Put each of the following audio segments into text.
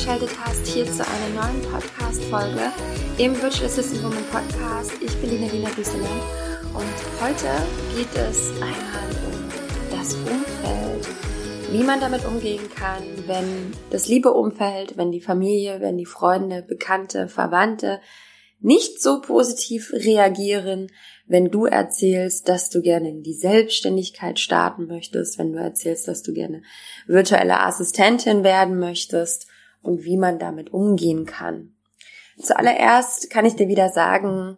eingeschaltet hast hier zu einer neuen Podcast-Folge. Im Virtual Assistant Woman Podcast. Ich bin Lina Lina Düsseland und heute geht es einmal um das Umfeld, wie man damit umgehen kann, wenn das liebe Umfeld, wenn die Familie, wenn die Freunde, Bekannte, Verwandte nicht so positiv reagieren, wenn du erzählst, dass du gerne in die Selbstständigkeit starten möchtest, wenn du erzählst, dass du gerne virtuelle Assistentin werden möchtest und wie man damit umgehen kann. Zuallererst kann ich dir wieder sagen,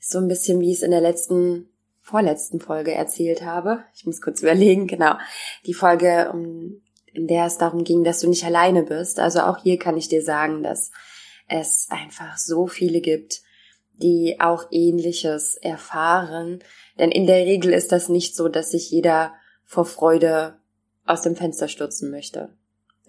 so ein bisschen wie ich es in der letzten, vorletzten Folge erzählt habe. Ich muss kurz überlegen, genau. Die Folge, in der es darum ging, dass du nicht alleine bist. Also auch hier kann ich dir sagen, dass es einfach so viele gibt, die auch ähnliches erfahren. Denn in der Regel ist das nicht so, dass sich jeder vor Freude aus dem Fenster stürzen möchte.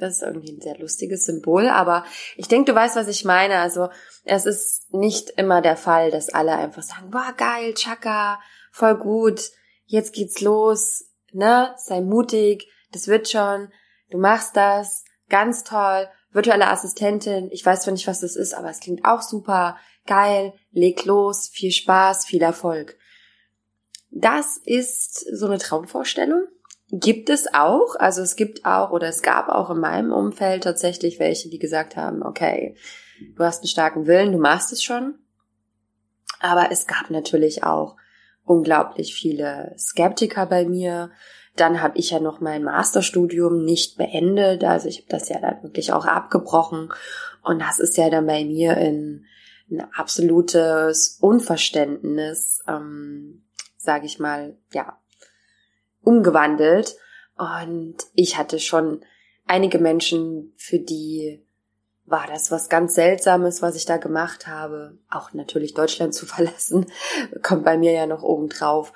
Das ist irgendwie ein sehr lustiges Symbol, aber ich denke, du weißt, was ich meine. Also es ist nicht immer der Fall, dass alle einfach sagen, boah, geil, Chaka, voll gut, jetzt geht's los, ne, sei mutig, das wird schon, du machst das, ganz toll, virtuelle Assistentin, ich weiß zwar nicht, was das ist, aber es klingt auch super, geil, leg los, viel Spaß, viel Erfolg. Das ist so eine Traumvorstellung. Gibt es auch, also es gibt auch oder es gab auch in meinem Umfeld tatsächlich welche, die gesagt haben, okay, du hast einen starken Willen, du machst es schon. Aber es gab natürlich auch unglaublich viele Skeptiker bei mir, dann habe ich ja noch mein Masterstudium nicht beendet, also ich habe das ja dann wirklich auch abgebrochen. Und das ist ja dann bei mir in ein absolutes Unverständnis, ähm, sage ich mal, ja, umgewandelt. Und ich hatte schon einige Menschen, für die war das was ganz Seltsames, was ich da gemacht habe. Auch natürlich Deutschland zu verlassen, kommt bei mir ja noch oben drauf.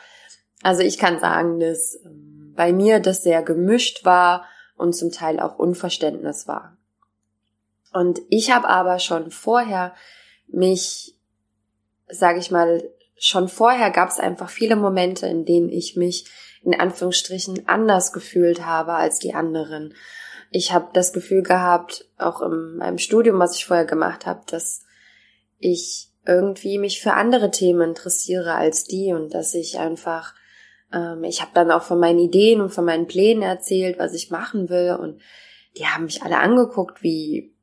Also ich kann sagen, dass ähm, bei mir das sehr gemischt war und zum Teil auch Unverständnis war. Und ich habe aber schon vorher mich, sage ich mal, schon vorher gab es einfach viele Momente, in denen ich mich in Anführungsstrichen anders gefühlt habe als die anderen. Ich habe das Gefühl gehabt, auch in meinem Studium, was ich vorher gemacht habe, dass ich irgendwie mich für andere Themen interessiere als die und dass ich einfach ähm, ich habe dann auch von meinen Ideen und von meinen Plänen erzählt, was ich machen will. Und die haben mich alle angeguckt, wie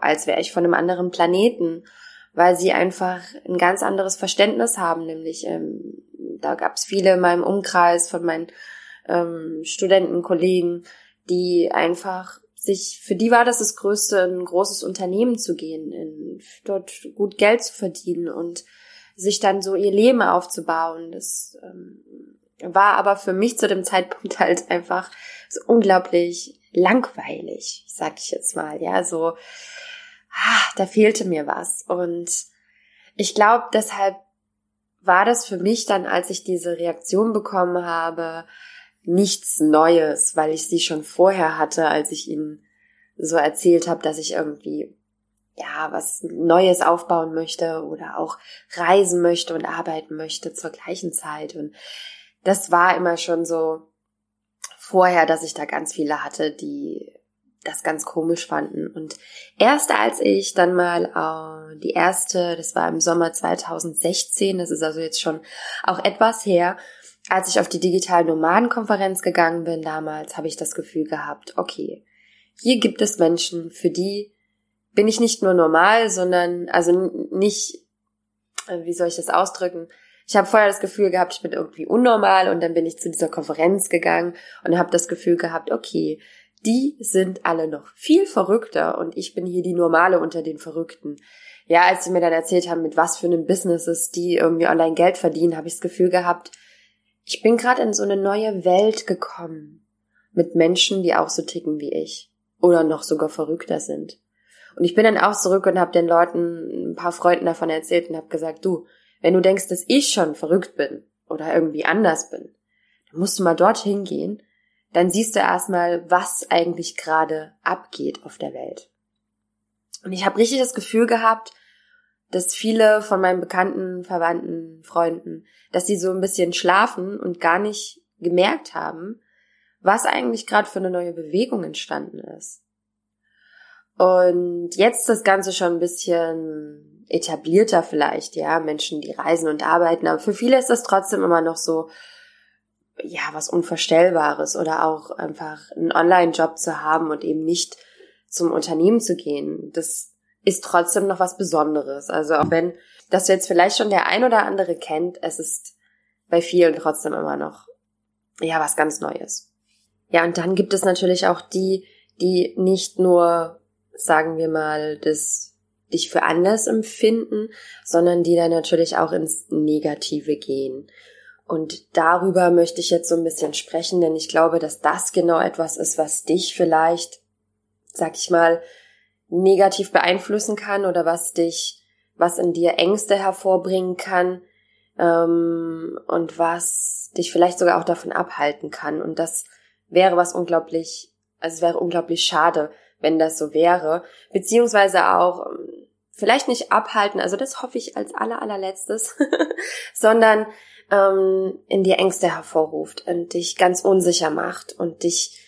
als wäre ich von einem anderen Planeten, weil sie einfach ein ganz anderes Verständnis haben. Nämlich, ähm, da gab es viele in meinem Umkreis von meinen ähm, Studentenkollegen, die einfach sich, für die war das das Größte, ein großes Unternehmen zu gehen, in, dort gut Geld zu verdienen und sich dann so ihr Leben aufzubauen. Das ähm, war aber für mich zu dem Zeitpunkt halt einfach so unglaublich langweilig, sag ich jetzt mal, ja, so, ah, da fehlte mir was und ich glaube, deshalb war das für mich dann, als ich diese Reaktion bekommen habe, nichts Neues, weil ich sie schon vorher hatte, als ich ihnen so erzählt habe, dass ich irgendwie ja was Neues aufbauen möchte oder auch reisen möchte und arbeiten möchte zur gleichen Zeit. Und das war immer schon so vorher, dass ich da ganz viele hatte, die das ganz komisch fanden. Und erst als ich dann mal äh, die erste, das war im Sommer 2016, das ist also jetzt schon auch etwas her, als ich auf die digitalen Nomadenkonferenz gegangen bin damals, habe ich das Gefühl gehabt, okay, hier gibt es Menschen, für die bin ich nicht nur normal, sondern also nicht, äh, wie soll ich das ausdrücken, ich habe vorher das Gefühl gehabt, ich bin irgendwie unnormal und dann bin ich zu dieser Konferenz gegangen und habe das Gefühl gehabt, okay, die sind alle noch viel verrückter und ich bin hier die normale unter den Verrückten. Ja, als sie mir dann erzählt haben, mit was für einem Businesses die irgendwie online Geld verdienen, habe ich das Gefühl gehabt, ich bin gerade in so eine neue Welt gekommen mit Menschen, die auch so ticken wie ich oder noch sogar verrückter sind. Und ich bin dann auch zurück und habe den Leuten ein paar Freunden davon erzählt und habe gesagt, du, wenn du denkst, dass ich schon verrückt bin oder irgendwie anders bin, dann musst du mal dorthin gehen, dann siehst du erstmal, was eigentlich gerade abgeht auf der Welt. Und ich habe richtig das Gefühl gehabt, dass viele von meinen bekannten, Verwandten, Freunden, dass sie so ein bisschen schlafen und gar nicht gemerkt haben, was eigentlich gerade für eine neue Bewegung entstanden ist. Und jetzt das Ganze schon ein bisschen etablierter vielleicht, ja, Menschen, die reisen und arbeiten, aber für viele ist das trotzdem immer noch so, ja, was Unvorstellbares oder auch einfach einen Online-Job zu haben und eben nicht zum Unternehmen zu gehen. Das ist trotzdem noch was Besonderes. Also auch wenn das jetzt vielleicht schon der ein oder andere kennt, es ist bei vielen trotzdem immer noch, ja, was ganz Neues. Ja, und dann gibt es natürlich auch die, die nicht nur, sagen wir mal, das dich für anders empfinden, sondern die dann natürlich auch ins Negative gehen. Und darüber möchte ich jetzt so ein bisschen sprechen, denn ich glaube, dass das genau etwas ist, was dich vielleicht, sag ich mal, negativ beeinflussen kann oder was dich, was in dir Ängste hervorbringen kann ähm, und was dich vielleicht sogar auch davon abhalten kann. Und das wäre was unglaublich, also es wäre unglaublich schade, wenn das so wäre, beziehungsweise auch ähm, vielleicht nicht abhalten, also das hoffe ich als aller allerletztes, sondern ähm, in dir Ängste hervorruft und dich ganz unsicher macht und dich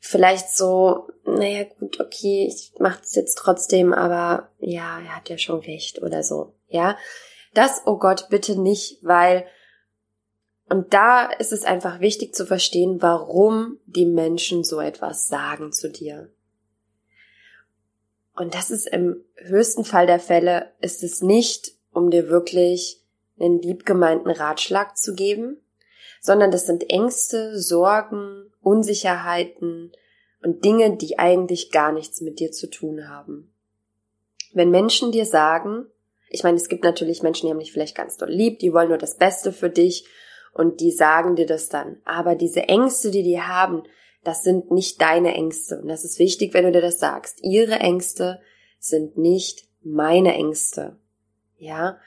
vielleicht so, naja gut, okay, ich mach das jetzt trotzdem, aber ja, er hat ja schon recht oder so, ja. Das, oh Gott, bitte nicht, weil und da ist es einfach wichtig zu verstehen, warum die Menschen so etwas sagen zu dir. Und das ist im höchsten Fall der Fälle, ist es nicht, um dir wirklich einen liebgemeinten Ratschlag zu geben, sondern das sind Ängste, Sorgen, Unsicherheiten und Dinge, die eigentlich gar nichts mit dir zu tun haben. Wenn Menschen dir sagen, ich meine, es gibt natürlich Menschen, die haben dich vielleicht ganz doll lieb, die wollen nur das Beste für dich und die sagen dir das dann. Aber diese Ängste, die die haben, das sind nicht deine Ängste. Und das ist wichtig, wenn du dir das sagst. Ihre Ängste sind nicht meine Ängste. Ja,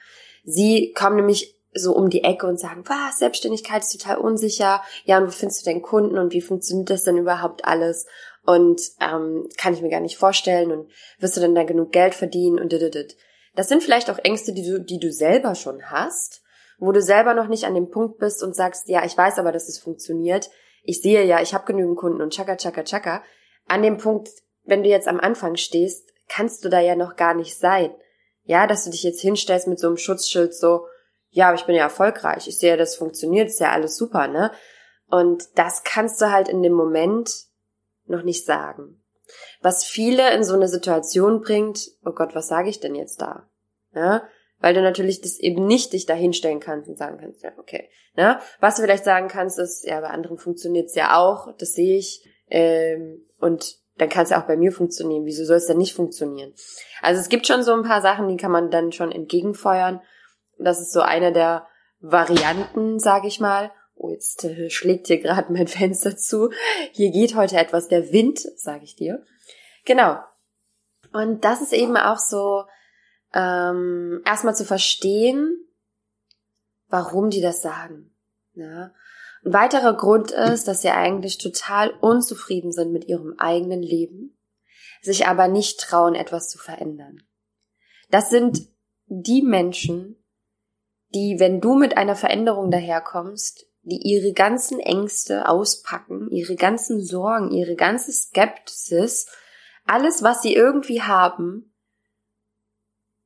Sie kommen nämlich so um die Ecke und sagen, was, Selbstständigkeit ist total unsicher. Ja, und wo findest du denn Kunden und wie funktioniert das denn überhaupt alles? Und ähm, kann ich mir gar nicht vorstellen und wirst du denn da genug Geld verdienen und dit, Das sind vielleicht auch Ängste, die du, die du selber schon hast, wo du selber noch nicht an dem Punkt bist und sagst, ja, ich weiß aber, dass es funktioniert. Ich sehe ja, ich habe genügend Kunden und tschakka, tschakka, tschakka. An dem Punkt, wenn du jetzt am Anfang stehst, kannst du da ja noch gar nicht sein. Ja, dass du dich jetzt hinstellst mit so einem Schutzschild so, ja, aber ich bin ja erfolgreich, ich sehe, das funktioniert, ist ja alles super, ne? Und das kannst du halt in dem Moment noch nicht sagen. Was viele in so eine Situation bringt, oh Gott, was sage ich denn jetzt da? Ja? Weil du natürlich das eben nicht dich da hinstellen kannst und sagen kannst, ja, okay. Ne? Was du vielleicht sagen kannst, ist, ja, bei anderen funktioniert es ja auch, das sehe ich. Ähm, und dann kann es ja auch bei mir funktionieren. Wieso soll es denn nicht funktionieren? Also es gibt schon so ein paar Sachen, die kann man dann schon entgegenfeuern. Das ist so eine der Varianten, sage ich mal. Oh, jetzt äh, schlägt hier gerade mein Fenster zu. Hier geht heute etwas der Wind, sage ich dir. Genau. Und das ist eben auch so, ähm, erstmal zu verstehen, warum die das sagen. Ja? Ein weiterer Grund ist, dass sie eigentlich total unzufrieden sind mit ihrem eigenen Leben, sich aber nicht trauen, etwas zu verändern. Das sind die Menschen, die, wenn du mit einer Veränderung daherkommst, die ihre ganzen Ängste auspacken, ihre ganzen Sorgen, ihre ganze Skepsis, alles, was sie irgendwie haben,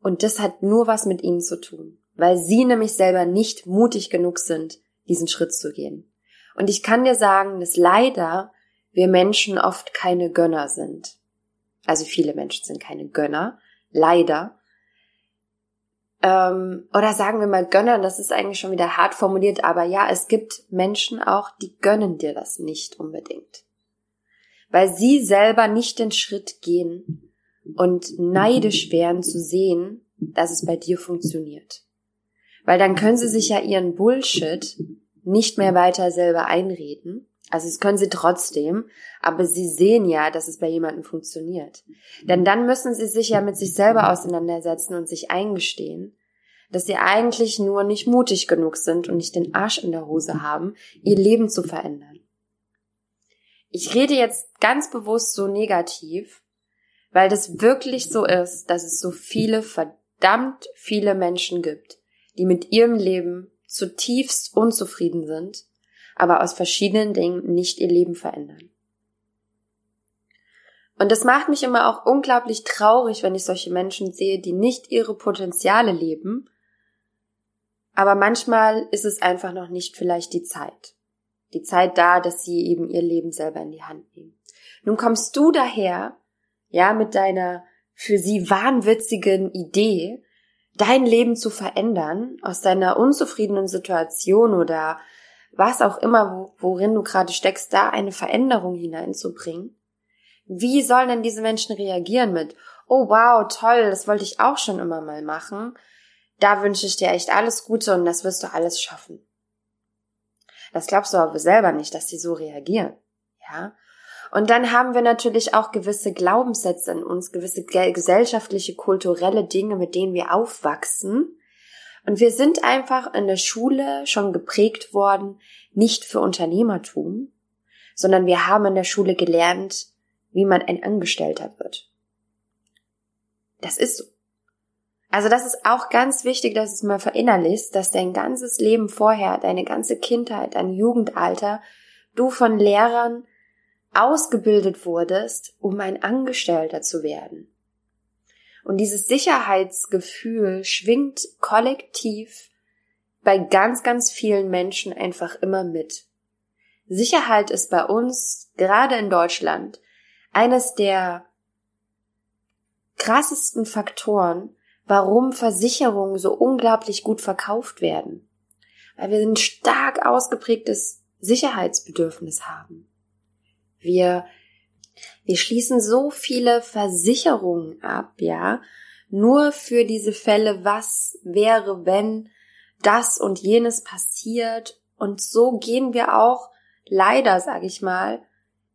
und das hat nur was mit ihnen zu tun, weil sie nämlich selber nicht mutig genug sind, diesen Schritt zu gehen. Und ich kann dir sagen, dass leider wir Menschen oft keine Gönner sind. Also viele Menschen sind keine Gönner, leider. Ähm, oder sagen wir mal Gönner, das ist eigentlich schon wieder hart formuliert, aber ja, es gibt Menschen auch, die gönnen dir das nicht unbedingt. Weil sie selber nicht den Schritt gehen und neidisch wären zu sehen, dass es bei dir funktioniert. Weil dann können sie sich ja ihren Bullshit nicht mehr weiter selber einreden. Also es können sie trotzdem, aber sie sehen ja, dass es bei jemandem funktioniert. Denn dann müssen sie sich ja mit sich selber auseinandersetzen und sich eingestehen, dass sie eigentlich nur nicht mutig genug sind und nicht den Arsch in der Hose haben, ihr Leben zu verändern. Ich rede jetzt ganz bewusst so negativ, weil das wirklich so ist, dass es so viele, verdammt viele Menschen gibt, die mit ihrem Leben zutiefst unzufrieden sind, aber aus verschiedenen Dingen nicht ihr Leben verändern. Und das macht mich immer auch unglaublich traurig, wenn ich solche Menschen sehe, die nicht ihre Potenziale leben. Aber manchmal ist es einfach noch nicht vielleicht die Zeit. Die Zeit da, dass sie eben ihr Leben selber in die Hand nehmen. Nun kommst du daher, ja, mit deiner für sie wahnwitzigen Idee, dein Leben zu verändern, aus deiner unzufriedenen Situation oder was auch immer, worin du gerade steckst, da eine Veränderung hineinzubringen. Wie sollen denn diese Menschen reagieren mit, oh wow, toll, das wollte ich auch schon immer mal machen. Da wünsche ich dir echt alles Gute und das wirst du alles schaffen. Das glaubst du aber selber nicht, dass sie so reagieren. Ja? Und dann haben wir natürlich auch gewisse Glaubenssätze in uns, gewisse gesellschaftliche, kulturelle Dinge, mit denen wir aufwachsen. Und wir sind einfach in der Schule schon geprägt worden, nicht für Unternehmertum, sondern wir haben in der Schule gelernt, wie man ein Angestellter wird. Das ist so. Also das ist auch ganz wichtig, dass es mal verinnerlichst, dass dein ganzes Leben vorher, deine ganze Kindheit, dein Jugendalter, du von Lehrern ausgebildet wurdest, um ein Angestellter zu werden. Und dieses Sicherheitsgefühl schwingt kollektiv bei ganz, ganz vielen Menschen einfach immer mit. Sicherheit ist bei uns, gerade in Deutschland, eines der krassesten Faktoren, warum Versicherungen so unglaublich gut verkauft werden. Weil wir ein stark ausgeprägtes Sicherheitsbedürfnis haben. Wir, wir schließen so viele Versicherungen ab, ja, nur für diese Fälle, was wäre, wenn das und jenes passiert. Und so gehen wir auch leider, sage ich mal,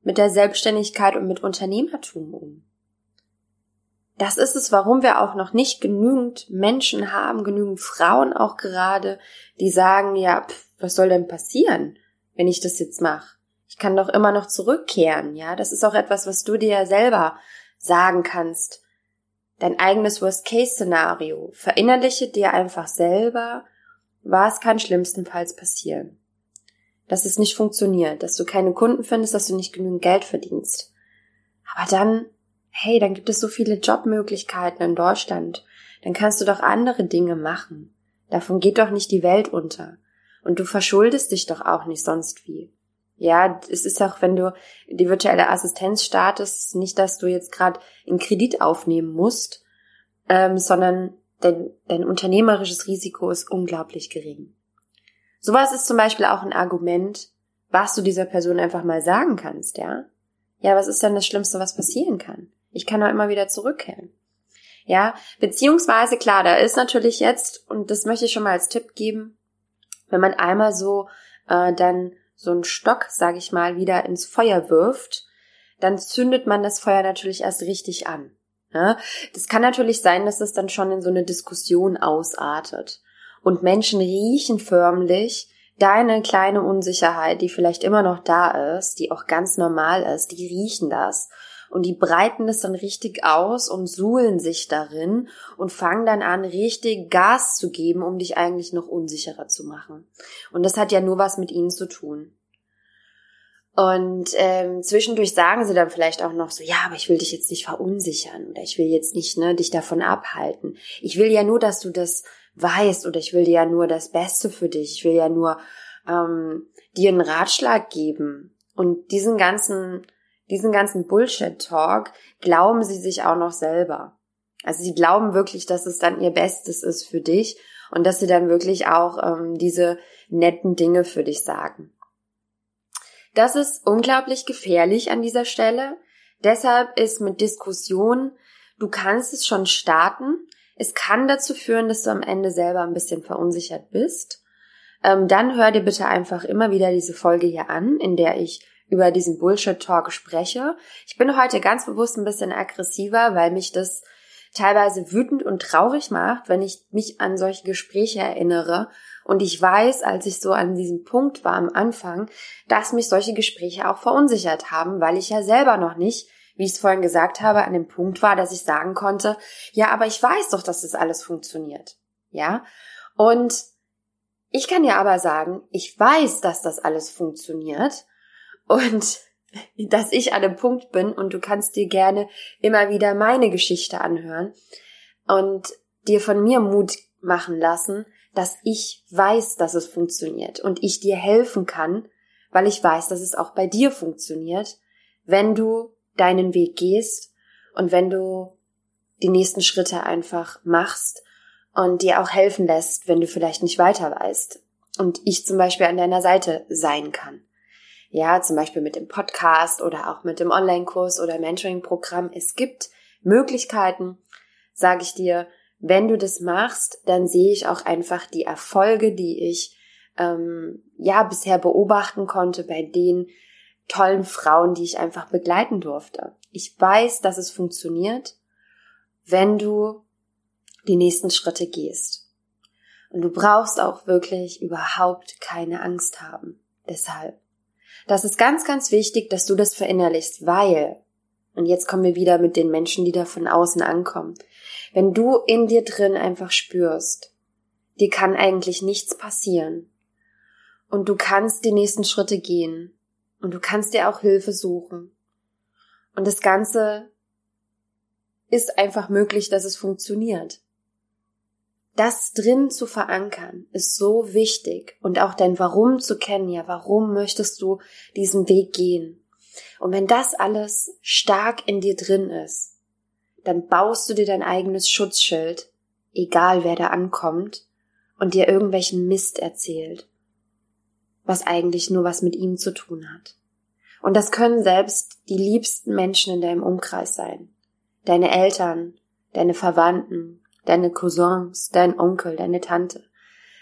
mit der Selbstständigkeit und mit Unternehmertum um. Das ist es, warum wir auch noch nicht genügend Menschen haben, genügend Frauen auch gerade, die sagen, ja, pff, was soll denn passieren, wenn ich das jetzt mache? Ich kann doch immer noch zurückkehren, ja? Das ist auch etwas, was du dir selber sagen kannst. Dein eigenes Worst-Case-Szenario. Verinnerliche dir einfach selber, was kann schlimmstenfalls passieren dass es nicht funktioniert, dass du keine Kunden findest, dass du nicht genügend Geld verdienst. Aber dann, hey, dann gibt es so viele Jobmöglichkeiten in Deutschland. Dann kannst du doch andere Dinge machen. Davon geht doch nicht die Welt unter. Und du verschuldest dich doch auch nicht sonst wie. Ja, es ist auch, wenn du die virtuelle Assistenz startest, nicht, dass du jetzt gerade einen Kredit aufnehmen musst, ähm, sondern dein, dein unternehmerisches Risiko ist unglaublich gering. Sowas ist zum Beispiel auch ein Argument, was du dieser Person einfach mal sagen kannst, ja? Ja, was ist denn das Schlimmste, was passieren kann? Ich kann doch immer wieder zurückkehren. Ja, beziehungsweise klar, da ist natürlich jetzt, und das möchte ich schon mal als Tipp geben, wenn man einmal so äh, dann so einen Stock, sage ich mal, wieder ins Feuer wirft, dann zündet man das Feuer natürlich erst richtig an. Ja? Das kann natürlich sein, dass es dann schon in so eine Diskussion ausartet und Menschen riechen förmlich deine kleine Unsicherheit, die vielleicht immer noch da ist, die auch ganz normal ist, die riechen das und die breiten es dann richtig aus und suhlen sich darin und fangen dann an, richtig Gas zu geben, um dich eigentlich noch unsicherer zu machen. Und das hat ja nur was mit ihnen zu tun. Und ähm, zwischendurch sagen sie dann vielleicht auch noch so, ja, aber ich will dich jetzt nicht verunsichern oder ich will jetzt nicht ne, dich davon abhalten. Ich will ja nur, dass du das weißt oder ich will dir ja nur das Beste für dich, ich will ja nur ähm, dir einen Ratschlag geben. Und diesen ganzen, diesen ganzen Bullshit-Talk glauben sie sich auch noch selber. Also sie glauben wirklich, dass es dann ihr Bestes ist für dich und dass sie dann wirklich auch ähm, diese netten Dinge für dich sagen. Das ist unglaublich gefährlich an dieser Stelle. Deshalb ist mit Diskussion, du kannst es schon starten, es kann dazu führen, dass du am Ende selber ein bisschen verunsichert bist. Ähm, dann hör dir bitte einfach immer wieder diese Folge hier an, in der ich über diesen Bullshit-Talk spreche. Ich bin heute ganz bewusst ein bisschen aggressiver, weil mich das teilweise wütend und traurig macht, wenn ich mich an solche Gespräche erinnere. Und ich weiß, als ich so an diesem Punkt war am Anfang, dass mich solche Gespräche auch verunsichert haben, weil ich ja selber noch nicht wie ich es vorhin gesagt habe, an dem Punkt war, dass ich sagen konnte, ja, aber ich weiß doch, dass das alles funktioniert. Ja? Und ich kann ja aber sagen, ich weiß, dass das alles funktioniert. Und dass ich an einem Punkt bin und du kannst dir gerne immer wieder meine Geschichte anhören und dir von mir Mut machen lassen, dass ich weiß, dass es funktioniert und ich dir helfen kann, weil ich weiß, dass es auch bei dir funktioniert, wenn du deinen Weg gehst und wenn du die nächsten Schritte einfach machst und dir auch helfen lässt, wenn du vielleicht nicht weiter weißt und ich zum Beispiel an deiner Seite sein kann. Ja, zum Beispiel mit dem Podcast oder auch mit dem Online-Kurs oder Mentoring-Programm. Es gibt Möglichkeiten, sage ich dir, wenn du das machst, dann sehe ich auch einfach die Erfolge, die ich ähm, ja bisher beobachten konnte bei den tollen Frauen, die ich einfach begleiten durfte. Ich weiß, dass es funktioniert, wenn du die nächsten Schritte gehst. Und du brauchst auch wirklich überhaupt keine Angst haben. Deshalb. Das ist ganz, ganz wichtig, dass du das verinnerlichst, weil, und jetzt kommen wir wieder mit den Menschen, die da von außen ankommen, wenn du in dir drin einfach spürst, dir kann eigentlich nichts passieren und du kannst die nächsten Schritte gehen und du kannst dir auch Hilfe suchen und das Ganze ist einfach möglich, dass es funktioniert. Das drin zu verankern ist so wichtig und auch dein Warum zu kennen. Ja, warum möchtest du diesen Weg gehen? Und wenn das alles stark in dir drin ist, dann baust du dir dein eigenes Schutzschild, egal wer da ankommt und dir irgendwelchen Mist erzählt, was eigentlich nur was mit ihm zu tun hat. Und das können selbst die liebsten Menschen in deinem Umkreis sein. Deine Eltern, deine Verwandten, deine Cousins, dein Onkel, deine Tante,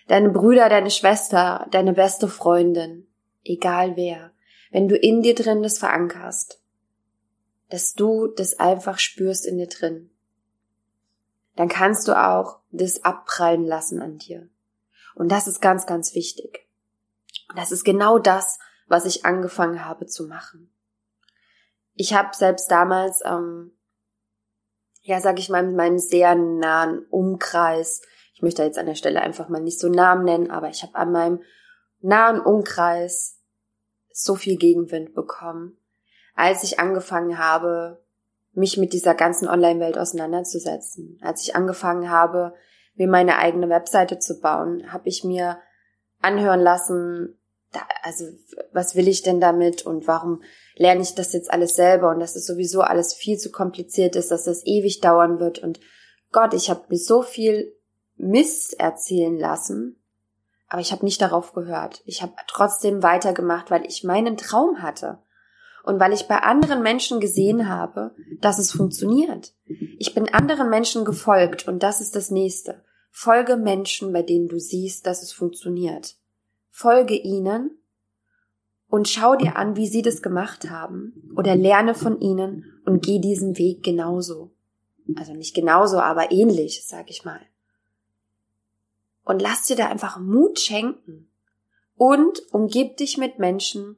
deine Brüder, deine Schwester, deine beste Freundin, egal wer, wenn du in dir drin das verankerst, dass du das einfach spürst in dir drin, dann kannst du auch das abprallen lassen an dir. Und das ist ganz, ganz wichtig. Das ist genau das, was ich angefangen habe zu machen. Ich habe selbst damals, ähm, ja, sag ich mal, in meinem sehr nahen Umkreis, ich möchte jetzt an der Stelle einfach mal nicht so Namen nennen, aber ich habe an meinem nahen Umkreis so viel Gegenwind bekommen, als ich angefangen habe, mich mit dieser ganzen Online-Welt auseinanderzusetzen. Als ich angefangen habe, mir meine eigene Webseite zu bauen, habe ich mir anhören lassen, da, also was will ich denn damit und warum lerne ich das jetzt alles selber und dass es sowieso alles viel zu kompliziert ist, dass das ewig dauern wird und Gott, ich habe mir so viel Mist erzählen lassen, aber ich habe nicht darauf gehört. Ich habe trotzdem weitergemacht, weil ich meinen Traum hatte und weil ich bei anderen Menschen gesehen habe, dass es funktioniert. Ich bin anderen Menschen gefolgt und das ist das nächste. Folge Menschen, bei denen du siehst, dass es funktioniert. Folge ihnen und schau dir an, wie sie das gemacht haben oder lerne von ihnen und geh diesen Weg genauso. Also nicht genauso, aber ähnlich, sag ich mal. Und lass dir da einfach Mut schenken und umgib dich mit Menschen,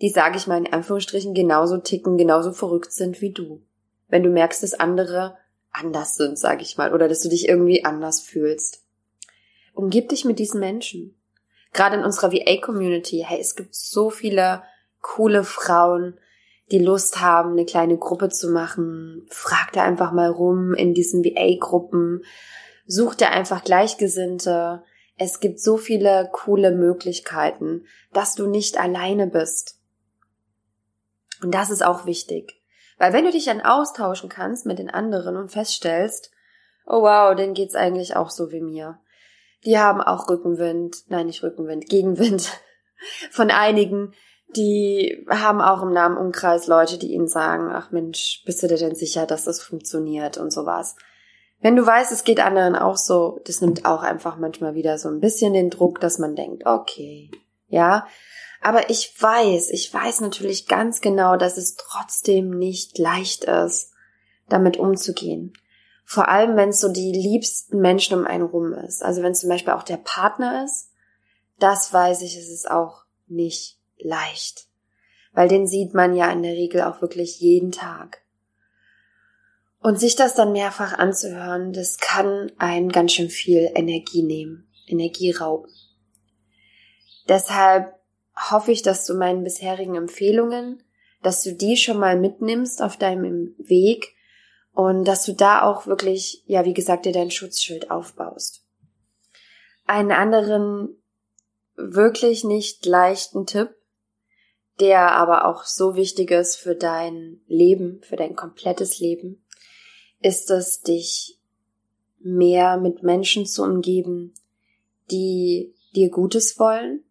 die, sage ich mal in Anführungsstrichen, genauso ticken, genauso verrückt sind wie du. Wenn du merkst, dass andere anders sind, sag ich mal, oder dass du dich irgendwie anders fühlst. Umgib dich mit diesen Menschen. Gerade in unserer VA-Community, hey, es gibt so viele coole Frauen, die Lust haben, eine kleine Gruppe zu machen. Frag da einfach mal rum in diesen VA-Gruppen. Such dir einfach Gleichgesinnte. Es gibt so viele coole Möglichkeiten, dass du nicht alleine bist. Und das ist auch wichtig. Weil wenn du dich dann austauschen kannst mit den anderen und feststellst, oh wow, denen geht's eigentlich auch so wie mir. Die haben auch Rückenwind, nein, nicht Rückenwind, Gegenwind von einigen, die haben auch im Namen Umkreis Leute, die ihnen sagen, ach Mensch, bist du dir denn sicher, dass das funktioniert und sowas. Wenn du weißt, es geht anderen auch so, das nimmt auch einfach manchmal wieder so ein bisschen den Druck, dass man denkt, okay, ja, aber ich weiß, ich weiß natürlich ganz genau, dass es trotzdem nicht leicht ist, damit umzugehen. Vor allem, wenn es so die liebsten Menschen um einen rum ist. Also wenn es zum Beispiel auch der Partner ist, das weiß ich, es ist auch nicht leicht. Weil den sieht man ja in der Regel auch wirklich jeden Tag. Und sich das dann mehrfach anzuhören, das kann einen ganz schön viel Energie nehmen, Energie rauben. Deshalb hoffe ich, dass du meinen bisherigen Empfehlungen dass du die schon mal mitnimmst auf deinem Weg und dass du da auch wirklich, ja, wie gesagt, dir dein Schutzschild aufbaust. Einen anderen wirklich nicht leichten Tipp, der aber auch so wichtig ist für dein Leben, für dein komplettes Leben, ist es, dich mehr mit Menschen zu umgeben, die dir Gutes wollen,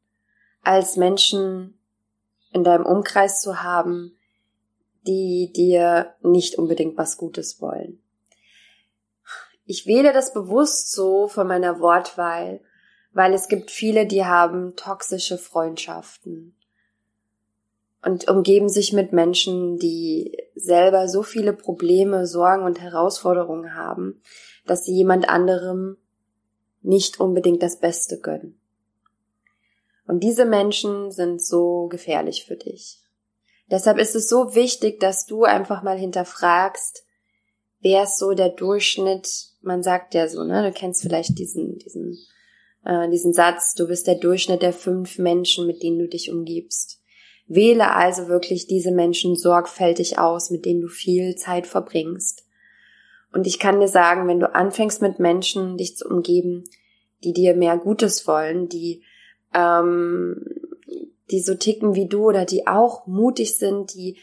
als Menschen in deinem Umkreis zu haben, die dir nicht unbedingt was Gutes wollen. Ich wähle das bewusst so von meiner Wortwahl, weil es gibt viele, die haben toxische Freundschaften und umgeben sich mit Menschen, die selber so viele Probleme, Sorgen und Herausforderungen haben, dass sie jemand anderem nicht unbedingt das Beste gönnen. Und diese Menschen sind so gefährlich für dich. Deshalb ist es so wichtig, dass du einfach mal hinterfragst, wer ist so der Durchschnitt, man sagt ja so, ne, du kennst vielleicht diesen, diesen, äh, diesen Satz, du bist der Durchschnitt der fünf Menschen, mit denen du dich umgibst. Wähle also wirklich diese Menschen sorgfältig aus, mit denen du viel Zeit verbringst. Und ich kann dir sagen, wenn du anfängst mit Menschen dich zu umgeben, die dir mehr Gutes wollen, die ähm, die so ticken wie du oder die auch mutig sind, die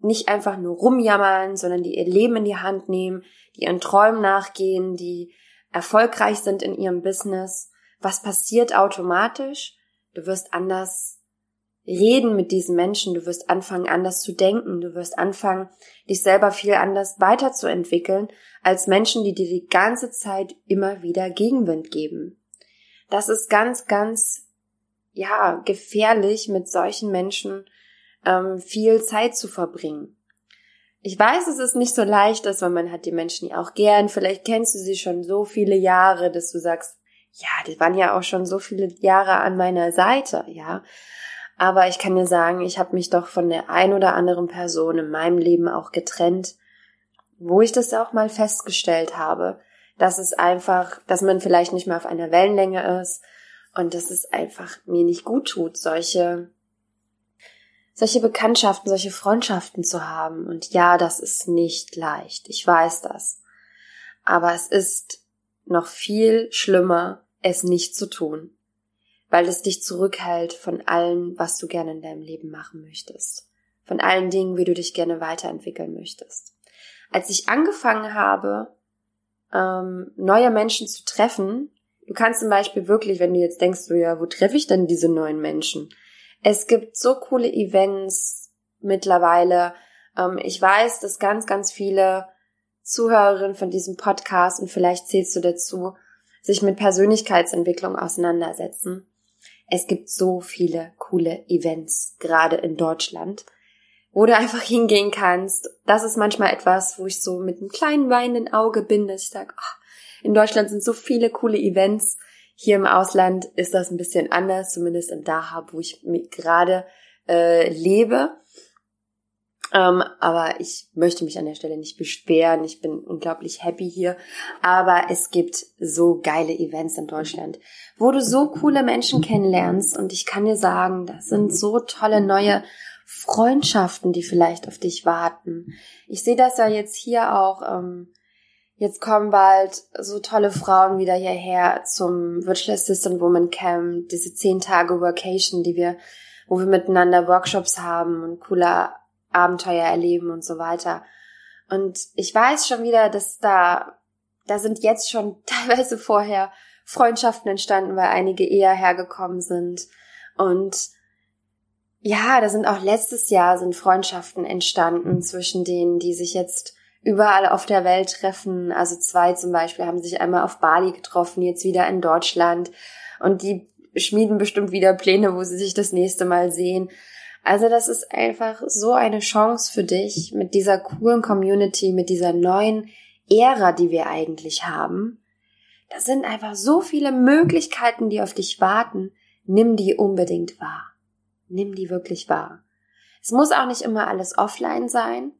nicht einfach nur rumjammern, sondern die ihr Leben in die Hand nehmen, die ihren Träumen nachgehen, die erfolgreich sind in ihrem Business. Was passiert automatisch? Du wirst anders reden mit diesen Menschen, du wirst anfangen anders zu denken, du wirst anfangen, dich selber viel anders weiterzuentwickeln, als Menschen, die dir die ganze Zeit immer wieder Gegenwind geben. Das ist ganz, ganz ja, gefährlich, mit solchen Menschen ähm, viel Zeit zu verbringen. Ich weiß, es ist nicht so leicht, dass man hat die Menschen ja auch gern. Vielleicht kennst du sie schon so viele Jahre, dass du sagst, ja, die waren ja auch schon so viele Jahre an meiner Seite, ja. Aber ich kann dir sagen, ich habe mich doch von der ein oder anderen Person in meinem Leben auch getrennt, wo ich das auch mal festgestellt habe, dass es einfach, dass man vielleicht nicht mehr auf einer Wellenlänge ist, und dass es einfach mir nicht gut tut, solche, solche Bekanntschaften, solche Freundschaften zu haben. Und ja, das ist nicht leicht. Ich weiß das. Aber es ist noch viel schlimmer, es nicht zu tun, weil es dich zurückhält von allem, was du gerne in deinem Leben machen möchtest, von allen Dingen, wie du dich gerne weiterentwickeln möchtest. Als ich angefangen habe, ähm, neue Menschen zu treffen, Du kannst zum Beispiel wirklich, wenn du jetzt denkst, so ja, wo treffe ich denn diese neuen Menschen? Es gibt so coole Events mittlerweile. Ähm, ich weiß, dass ganz, ganz viele Zuhörerinnen von diesem Podcast und vielleicht zählst du dazu, sich mit Persönlichkeitsentwicklung auseinandersetzen. Es gibt so viele coole Events, gerade in Deutschland, wo du einfach hingehen kannst. Das ist manchmal etwas, wo ich so mit einem kleinen weinenden Auge bin, dass ich sage, oh, in Deutschland sind so viele coole Events. Hier im Ausland ist das ein bisschen anders, zumindest in Dahab, wo ich gerade äh, lebe. Ähm, aber ich möchte mich an der Stelle nicht beschweren. Ich bin unglaublich happy hier. Aber es gibt so geile Events in Deutschland, wo du so coole Menschen kennenlernst. Und ich kann dir sagen, das sind so tolle neue Freundschaften, die vielleicht auf dich warten. Ich sehe das ja jetzt hier auch. Ähm, Jetzt kommen bald so tolle Frauen wieder hierher zum Virtual Assistant Woman Camp, diese zehn Tage Workation, die wir, wo wir miteinander Workshops haben und coole Abenteuer erleben und so weiter. Und ich weiß schon wieder, dass da, da sind jetzt schon teilweise vorher Freundschaften entstanden, weil einige eher hergekommen sind. Und ja, da sind auch letztes Jahr sind Freundschaften entstanden zwischen denen, die sich jetzt überall auf der Welt treffen. Also zwei zum Beispiel haben sich einmal auf Bali getroffen, jetzt wieder in Deutschland. Und die schmieden bestimmt wieder Pläne, wo sie sich das nächste Mal sehen. Also das ist einfach so eine Chance für dich mit dieser coolen Community, mit dieser neuen Ära, die wir eigentlich haben. Da sind einfach so viele Möglichkeiten, die auf dich warten. Nimm die unbedingt wahr. Nimm die wirklich wahr. Es muss auch nicht immer alles offline sein.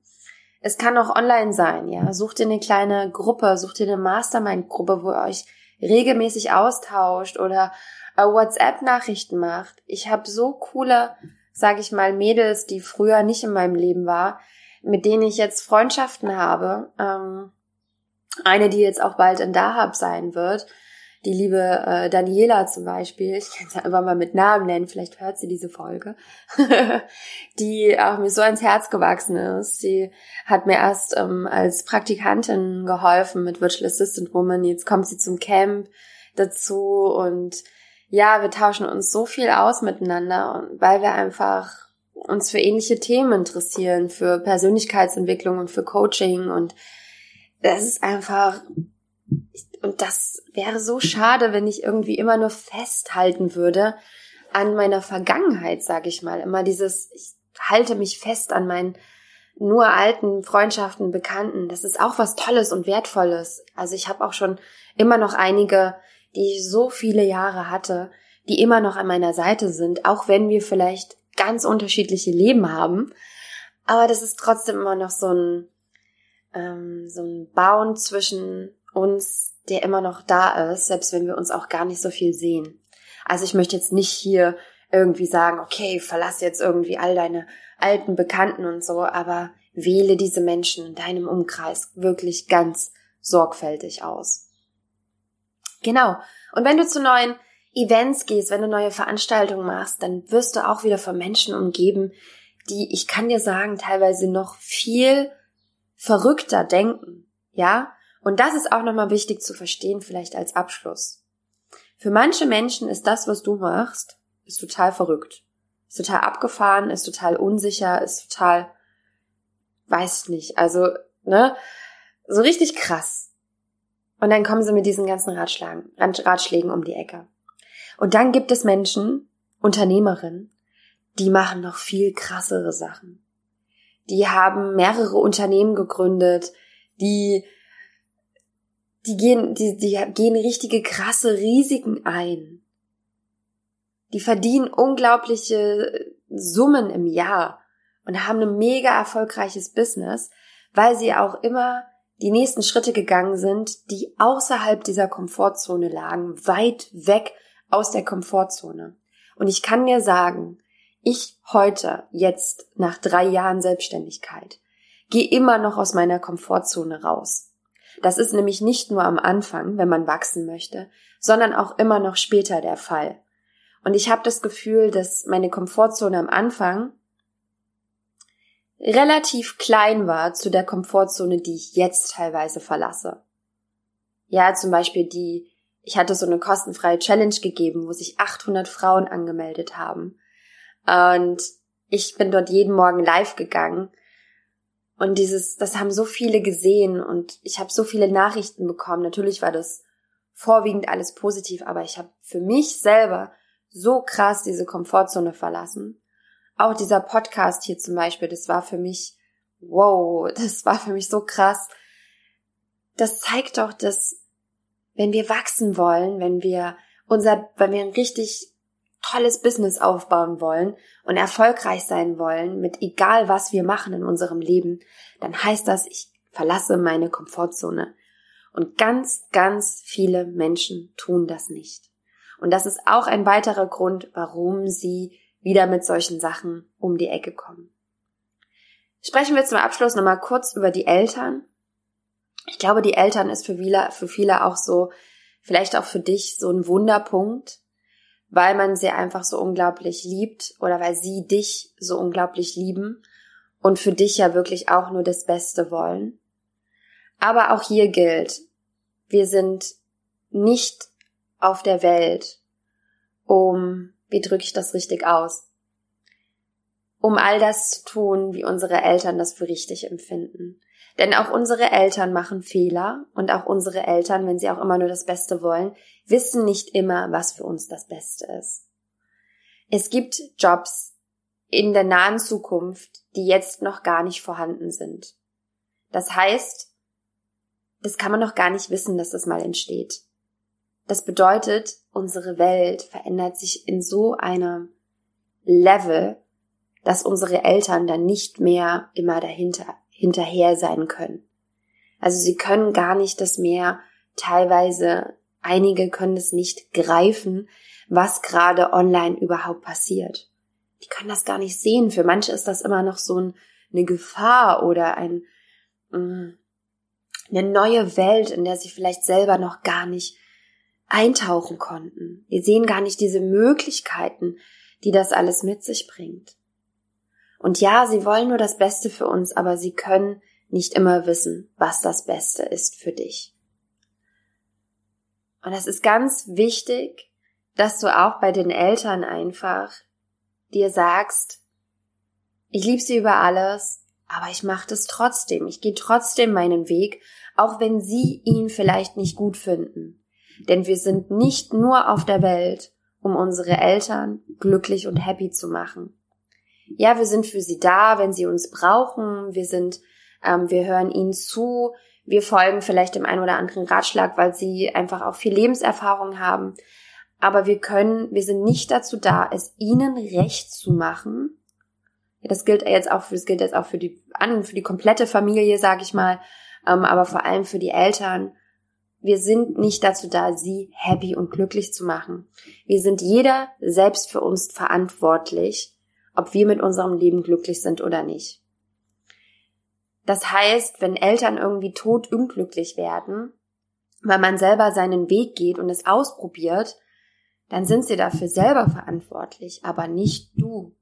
Es kann auch online sein, ja. Such dir eine kleine Gruppe, such dir eine Mastermind-Gruppe, wo ihr euch regelmäßig austauscht oder äh, WhatsApp-Nachrichten macht. Ich habe so coole sage ich mal, Mädels, die früher nicht in meinem Leben war, mit denen ich jetzt Freundschaften habe. Ähm, eine, die jetzt auch bald in Dahab sein wird, die liebe äh, Daniela zum Beispiel, ich kann sie einfach mal mit Namen nennen, vielleicht hört sie diese Folge, die auch mir so ans Herz gewachsen ist. Sie hat mir erst ähm, als Praktikantin geholfen mit Virtual Assistant Woman. Jetzt kommt sie zum Camp dazu und ja, wir tauschen uns so viel aus miteinander weil wir einfach uns für ähnliche Themen interessieren, für Persönlichkeitsentwicklung und für Coaching und das ist einfach und das wäre so schade, wenn ich irgendwie immer nur festhalten würde an meiner Vergangenheit, sage ich mal. Immer dieses, ich halte mich fest an meinen nur alten Freundschaften, Bekannten. Das ist auch was Tolles und Wertvolles. Also ich habe auch schon immer noch einige, die ich so viele Jahre hatte, die immer noch an meiner Seite sind, auch wenn wir vielleicht ganz unterschiedliche Leben haben. Aber das ist trotzdem immer noch so ein, ähm, so ein Bauen zwischen uns, der immer noch da ist, selbst wenn wir uns auch gar nicht so viel sehen. Also ich möchte jetzt nicht hier irgendwie sagen, okay, verlass jetzt irgendwie all deine alten Bekannten und so, aber wähle diese Menschen in deinem Umkreis wirklich ganz sorgfältig aus. Genau. Und wenn du zu neuen Events gehst, wenn du neue Veranstaltungen machst, dann wirst du auch wieder von Menschen umgeben, die, ich kann dir sagen, teilweise noch viel verrückter denken. Ja? Und das ist auch nochmal wichtig zu verstehen, vielleicht als Abschluss. Für manche Menschen ist das, was du machst, ist total verrückt. Ist total abgefahren, ist total unsicher, ist total, weiß nicht, also, ne, so richtig krass. Und dann kommen sie mit diesen ganzen Ratschlägen, Ratschlägen um die Ecke. Und dann gibt es Menschen, Unternehmerinnen, die machen noch viel krassere Sachen. Die haben mehrere Unternehmen gegründet, die die gehen, die, die gehen richtige krasse Risiken ein. Die verdienen unglaubliche Summen im Jahr und haben ein mega erfolgreiches Business, weil sie auch immer die nächsten Schritte gegangen sind, die außerhalb dieser Komfortzone lagen, weit weg aus der Komfortzone. Und ich kann dir sagen, ich heute, jetzt nach drei Jahren Selbstständigkeit, gehe immer noch aus meiner Komfortzone raus. Das ist nämlich nicht nur am Anfang, wenn man wachsen möchte, sondern auch immer noch später der Fall. Und ich habe das Gefühl, dass meine Komfortzone am Anfang relativ klein war zu der Komfortzone, die ich jetzt teilweise verlasse. Ja, zum Beispiel die, ich hatte so eine kostenfreie Challenge gegeben, wo sich 800 Frauen angemeldet haben. Und ich bin dort jeden Morgen live gegangen und dieses, das haben so viele gesehen und ich habe so viele Nachrichten bekommen. Natürlich war das vorwiegend alles positiv, aber ich habe für mich selber so krass diese Komfortzone verlassen. Auch dieser Podcast hier zum Beispiel, das war für mich, wow, das war für mich so krass. Das zeigt doch, dass wenn wir wachsen wollen, wenn wir unser, wenn wir ein richtig tolles Business aufbauen wollen und erfolgreich sein wollen mit egal was wir machen in unserem Leben, dann heißt das, ich verlasse meine Komfortzone. Und ganz, ganz viele Menschen tun das nicht. Und das ist auch ein weiterer Grund, warum sie wieder mit solchen Sachen um die Ecke kommen. Sprechen wir zum Abschluss nochmal kurz über die Eltern. Ich glaube, die Eltern ist für viele, für viele auch so, vielleicht auch für dich so ein Wunderpunkt, weil man sie einfach so unglaublich liebt oder weil sie dich so unglaublich lieben und für dich ja wirklich auch nur das Beste wollen. Aber auch hier gilt, wir sind nicht auf der Welt, um, wie drücke ich das richtig aus, um all das zu tun, wie unsere Eltern das für richtig empfinden. Denn auch unsere Eltern machen Fehler und auch unsere Eltern, wenn sie auch immer nur das Beste wollen, wissen nicht immer, was für uns das Beste ist. Es gibt Jobs in der nahen Zukunft, die jetzt noch gar nicht vorhanden sind. Das heißt, das kann man noch gar nicht wissen, dass das mal entsteht. Das bedeutet, unsere Welt verändert sich in so einem Level, dass unsere Eltern dann nicht mehr immer dahinter hinterher sein können. Also sie können gar nicht das mehr, teilweise einige können es nicht greifen, was gerade online überhaupt passiert. die können das gar nicht sehen. Für manche ist das immer noch so ein, eine Gefahr oder ein, mm, eine neue Welt, in der sie vielleicht selber noch gar nicht eintauchen konnten. Wir sehen gar nicht diese Möglichkeiten, die das alles mit sich bringt. Und ja, sie wollen nur das Beste für uns, aber sie können nicht immer wissen, was das Beste ist für dich. Und es ist ganz wichtig, dass du auch bei den Eltern einfach dir sagst, ich liebe sie über alles, aber ich mache das trotzdem. Ich gehe trotzdem meinen Weg, auch wenn sie ihn vielleicht nicht gut finden. Denn wir sind nicht nur auf der Welt, um unsere Eltern glücklich und happy zu machen. Ja, wir sind für sie da, wenn sie uns brauchen. Wir sind, ähm, wir hören ihnen zu. Wir folgen vielleicht dem einen oder anderen Ratschlag, weil sie einfach auch viel Lebenserfahrung haben. Aber wir können, wir sind nicht dazu da, es ihnen recht zu machen. Ja, das gilt jetzt auch für, das gilt jetzt auch für die, für die komplette Familie, sag ich mal, ähm, aber vor allem für die Eltern. Wir sind nicht dazu da, sie happy und glücklich zu machen. Wir sind jeder selbst für uns verantwortlich, ob wir mit unserem Leben glücklich sind oder nicht. Das heißt, wenn Eltern irgendwie tot unglücklich werden, weil man selber seinen Weg geht und es ausprobiert, dann sind sie dafür selber verantwortlich, aber nicht du.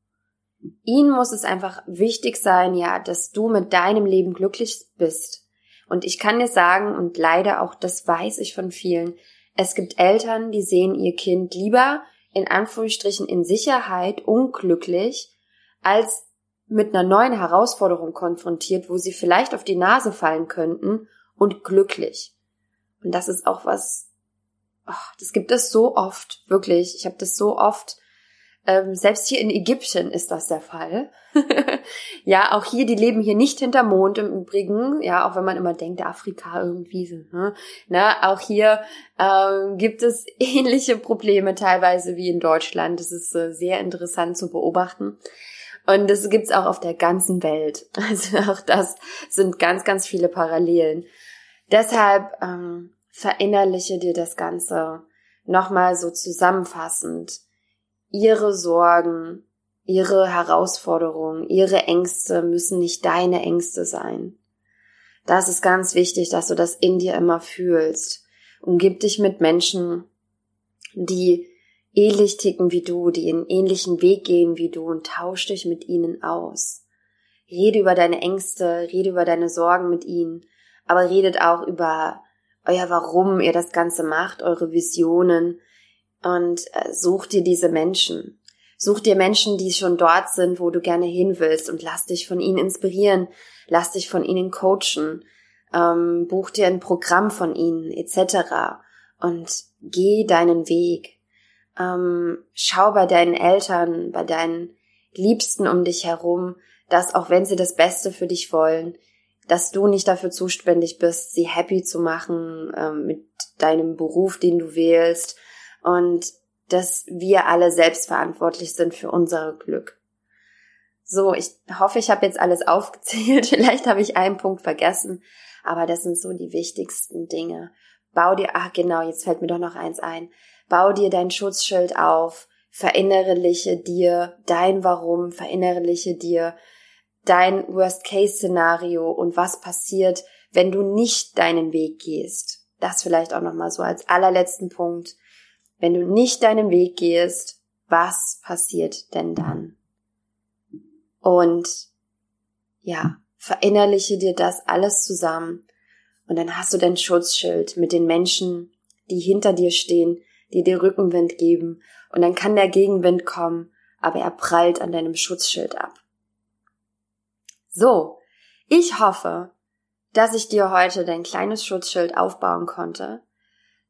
Ihnen muss es einfach wichtig sein, ja, dass du mit deinem Leben glücklich bist. Und ich kann dir sagen, und leider auch das weiß ich von vielen, es gibt Eltern, die sehen ihr Kind lieber in Anführungsstrichen in Sicherheit, unglücklich, als mit einer neuen Herausforderung konfrontiert, wo sie vielleicht auf die Nase fallen könnten und glücklich. Und das ist auch was, oh, das gibt es so oft, wirklich. Ich habe das so oft ähm, selbst hier in Ägypten ist das der Fall. ja, auch hier, die leben hier nicht hinter Mond im Übrigen. Ja, auch wenn man immer denkt, Afrika irgendwie so. Ne? Na, auch hier ähm, gibt es ähnliche Probleme teilweise wie in Deutschland. Das ist äh, sehr interessant zu beobachten. Und das gibt's auch auf der ganzen Welt. Also auch das sind ganz, ganz viele Parallelen. Deshalb ähm, verinnerliche dir das Ganze nochmal so zusammenfassend ihre Sorgen, ihre Herausforderungen, ihre Ängste müssen nicht deine Ängste sein. Das ist ganz wichtig, dass du das in dir immer fühlst. Umgib dich mit Menschen, die ähnlich ticken wie du, die einen ähnlichen Weg gehen wie du und tausch dich mit ihnen aus. Rede über deine Ängste, rede über deine Sorgen mit ihnen, aber redet auch über euer Warum ihr das Ganze macht, eure Visionen, und äh, such dir diese Menschen. Such dir Menschen, die schon dort sind, wo du gerne hin willst und lass dich von ihnen inspirieren, lass dich von ihnen coachen, ähm, buch dir ein Programm von ihnen etc. und geh deinen Weg. Ähm, schau bei deinen Eltern, bei deinen Liebsten um dich herum, dass auch wenn sie das Beste für dich wollen, dass du nicht dafür zuständig bist, sie happy zu machen ähm, mit deinem Beruf, den du wählst, und dass wir alle selbstverantwortlich sind für unser Glück. So, ich hoffe, ich habe jetzt alles aufgezählt. Vielleicht habe ich einen Punkt vergessen, aber das sind so die wichtigsten Dinge. Bau dir, ach genau, jetzt fällt mir doch noch eins ein. Bau dir dein Schutzschild auf, verinnerliche dir dein Warum, verinnerliche dir dein Worst-Case-Szenario und was passiert, wenn du nicht deinen Weg gehst. Das vielleicht auch nochmal so als allerletzten Punkt. Wenn du nicht deinen Weg gehst, was passiert denn dann? Und ja, verinnerliche dir das alles zusammen und dann hast du dein Schutzschild mit den Menschen, die hinter dir stehen, die dir Rückenwind geben und dann kann der Gegenwind kommen, aber er prallt an deinem Schutzschild ab. So, ich hoffe, dass ich dir heute dein kleines Schutzschild aufbauen konnte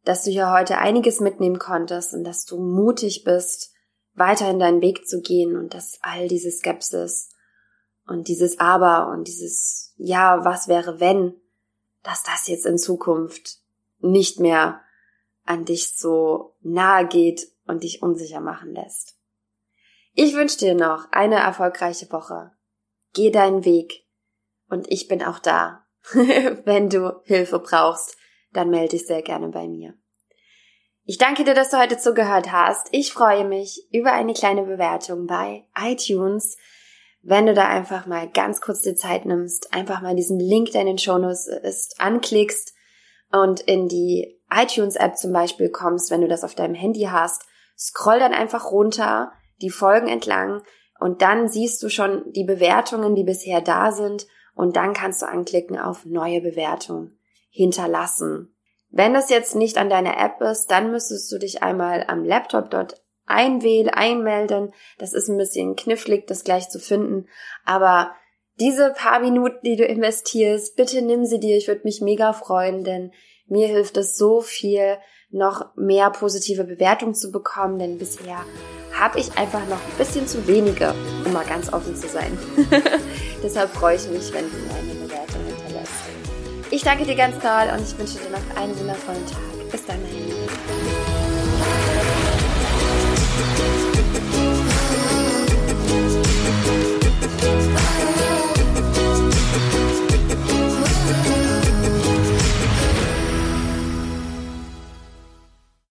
dass du hier heute einiges mitnehmen konntest und dass du mutig bist, weiter in deinen Weg zu gehen und dass all diese Skepsis und dieses Aber und dieses Ja, was wäre wenn, dass das jetzt in Zukunft nicht mehr an dich so nahe geht und dich unsicher machen lässt. Ich wünsche dir noch eine erfolgreiche Woche. Geh deinen Weg und ich bin auch da. Wenn du Hilfe brauchst, dann melde dich sehr gerne bei mir. Ich danke dir, dass du heute zugehört hast. Ich freue mich über eine kleine Bewertung bei iTunes. Wenn du da einfach mal ganz kurz die Zeit nimmst, einfach mal diesen Link, der in den Shownotes ist, anklickst und in die iTunes-App zum Beispiel kommst, wenn du das auf deinem Handy hast, scroll dann einfach runter, die Folgen entlang und dann siehst du schon die Bewertungen, die bisher da sind und dann kannst du anklicken auf neue Bewertung hinterlassen. Wenn das jetzt nicht an deiner App ist, dann müsstest du dich einmal am Laptop dort einwählen, einmelden. Das ist ein bisschen knifflig, das gleich zu finden. Aber diese paar Minuten, die du investierst, bitte nimm sie dir. Ich würde mich mega freuen, denn mir hilft es so viel, noch mehr positive Bewertungen zu bekommen, denn bisher habe ich einfach noch ein bisschen zu wenige, um mal ganz offen zu sein. Deshalb freue ich mich, wenn du eine Bewertung. Ich danke dir ganz doll und ich wünsche dir noch einen wundervollen Tag. Bis dann.